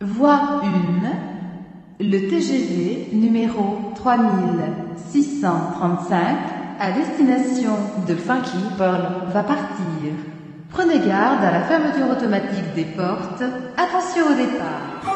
Voie 1, le TGV numéro 3635 à destination de Funky Pearl va partir. Prenez garde à la fermeture automatique des portes. Attention au départ.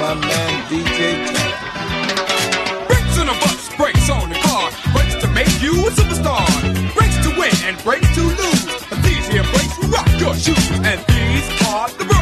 my man DJ Brakes on the bus, brakes on the car, brakes to make you a superstar. Brakes to win and brakes to lose. But these here brakes will rock your shoes, and these are the rules.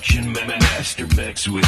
Production ma- master mix with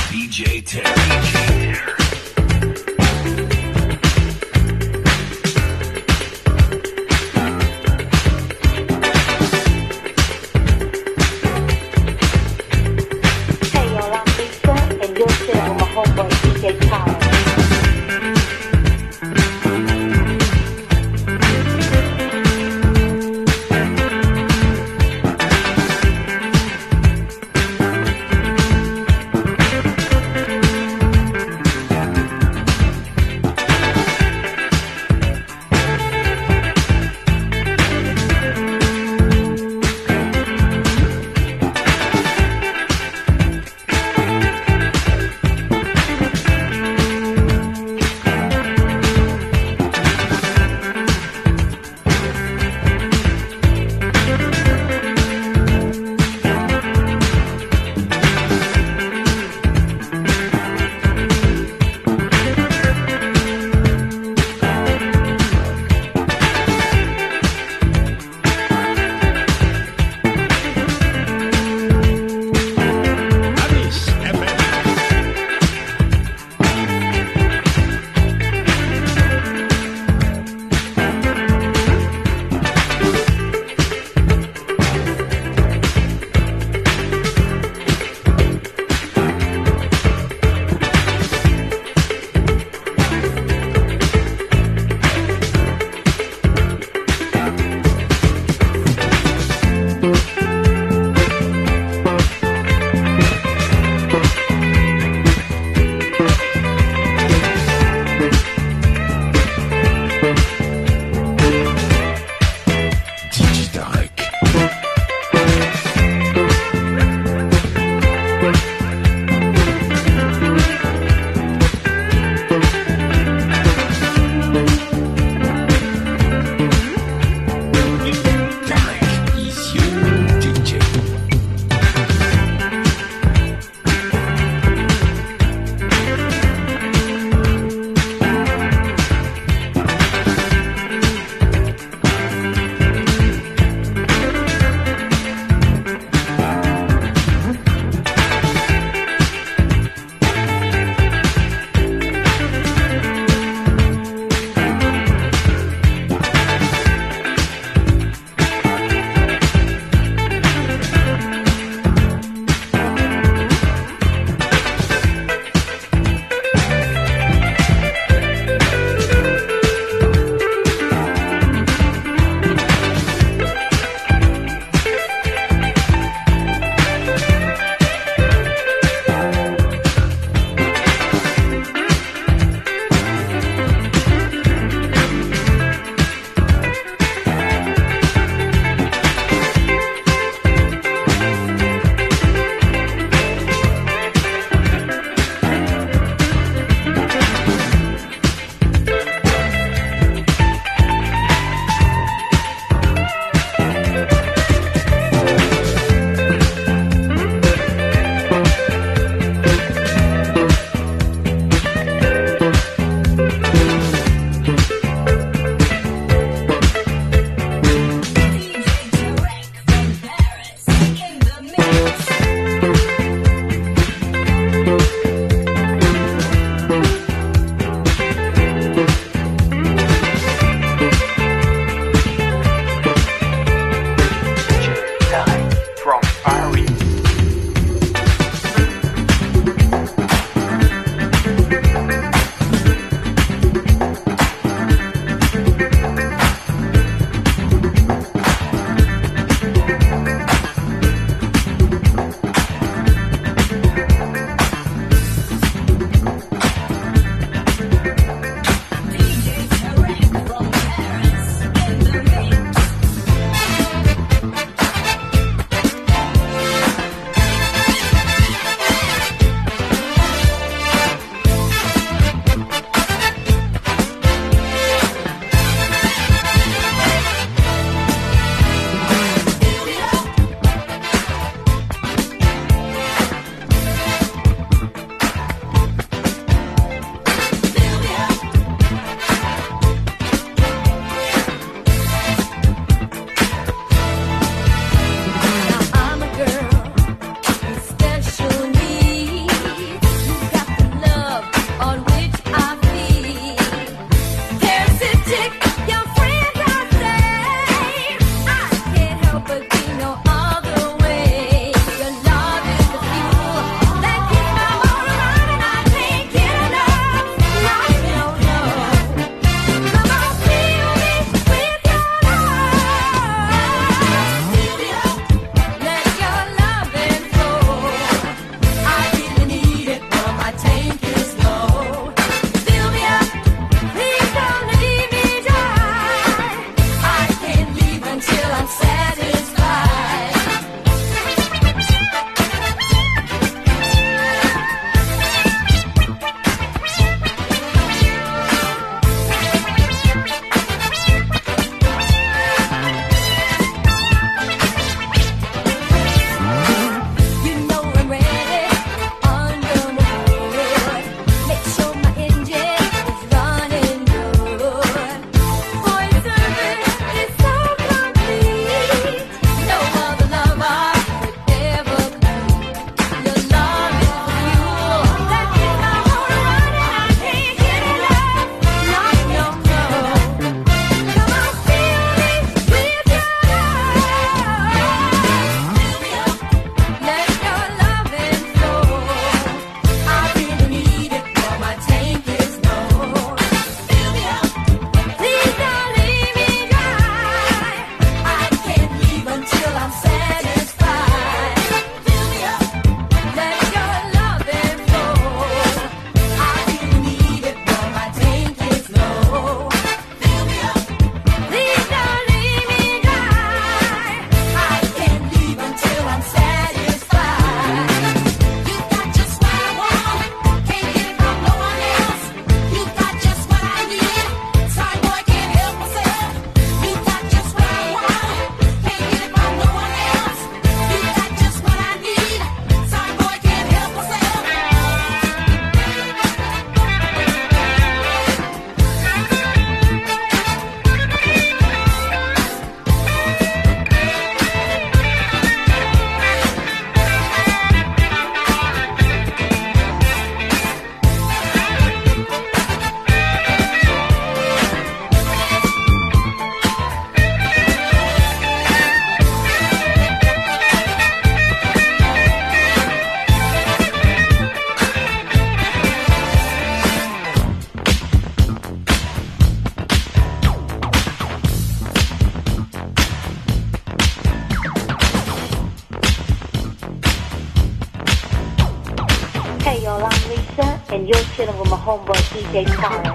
谁知道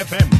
FM.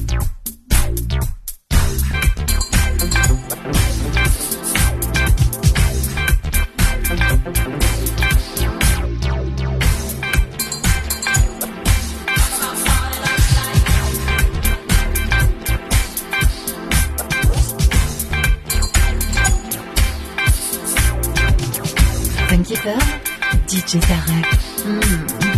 Jetta Rap.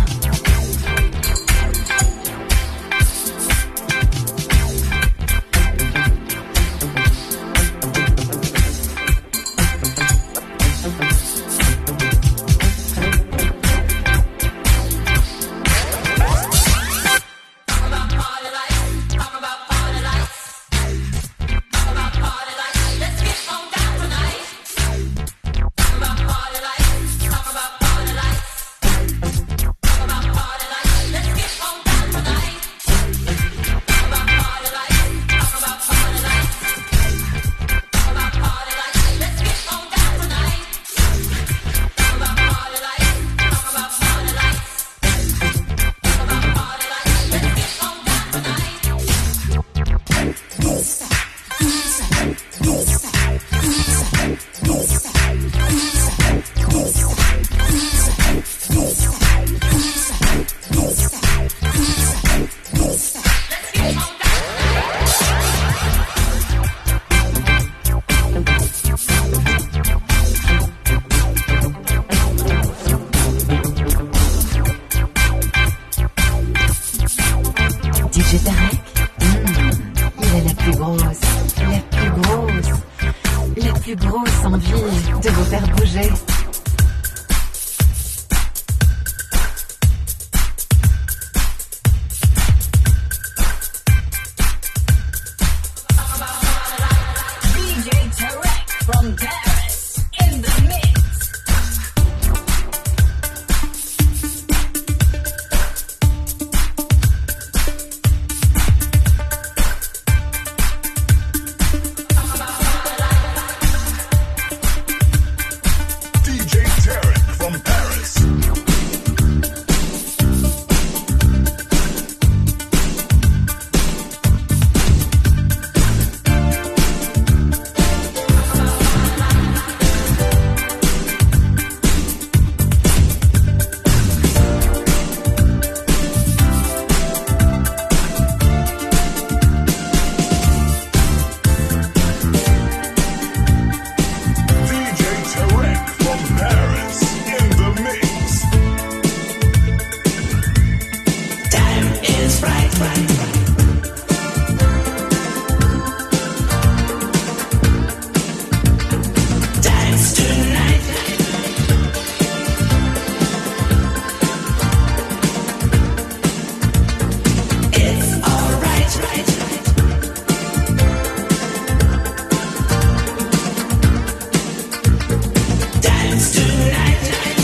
dance tonight.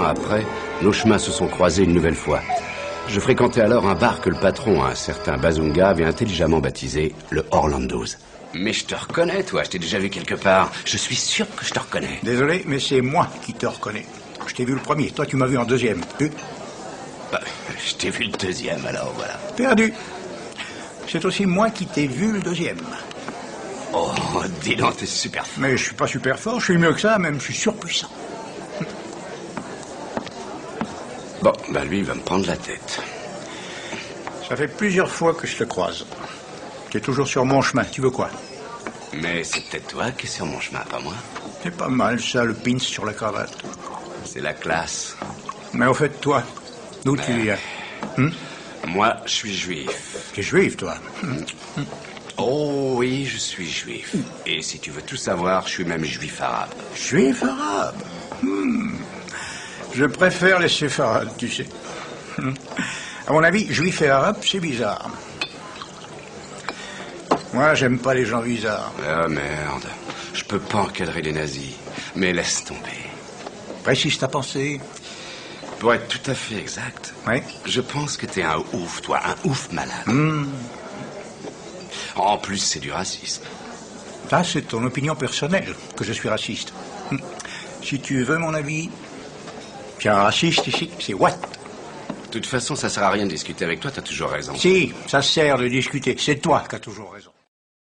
An après, nos chemins se sont croisés une nouvelle fois. Je fréquentais alors un bar que le patron, un certain Bazunga, avait intelligemment baptisé le Orlando's. Mais je te reconnais, toi, je t'ai déjà vu quelque part. Je suis sûr que je te reconnais. Désolé, mais c'est moi qui te reconnais. Je t'ai vu le premier, toi tu m'as vu en deuxième. Tu Bah, je t'ai vu le deuxième, alors voilà. Perdu. c'est aussi moi qui t'ai vu le deuxième. Oh, dis donc, t'es super fort. Mais je suis pas super fort, je suis mieux que ça, même je suis surpuissant. Bon, bah lui, il va me prendre la tête. Ça fait plusieurs fois que je te croise. T'es toujours sur mon chemin, tu veux quoi? Mais c'est peut-être toi qui es sur mon chemin, pas moi. C'est pas mal ça, le pins sur la cravate. C'est la classe. Mais au fait, toi, d'où tu viens? Hmm Moi, je suis juif. T'es juif, toi? Hmm. Oh oui, je suis juif. Et si tu veux tout savoir, je suis même juif arabe. Juif arabe? Hmm. Je préfère les séfarades, tu sais. À mon avis, juif et arabe, c'est bizarre. Moi, j'aime pas les gens bizarres. Ah merde. Je peux pas encadrer les nazis. Mais laisse tomber. Précise ta pensée. Pour être tout à fait exact, Oui. je pense que t'es un ouf, toi, un ouf malade. Hmm. En plus, c'est du racisme. Ça, c'est ton opinion personnelle, que je suis raciste. Hmm. Si tu veux mon avis, a un raciste ici, c'est Watt. De toute façon, ça sert à rien de discuter avec toi, t'as toujours raison. Si, ça sert de discuter. C'est toi qui as toujours raison.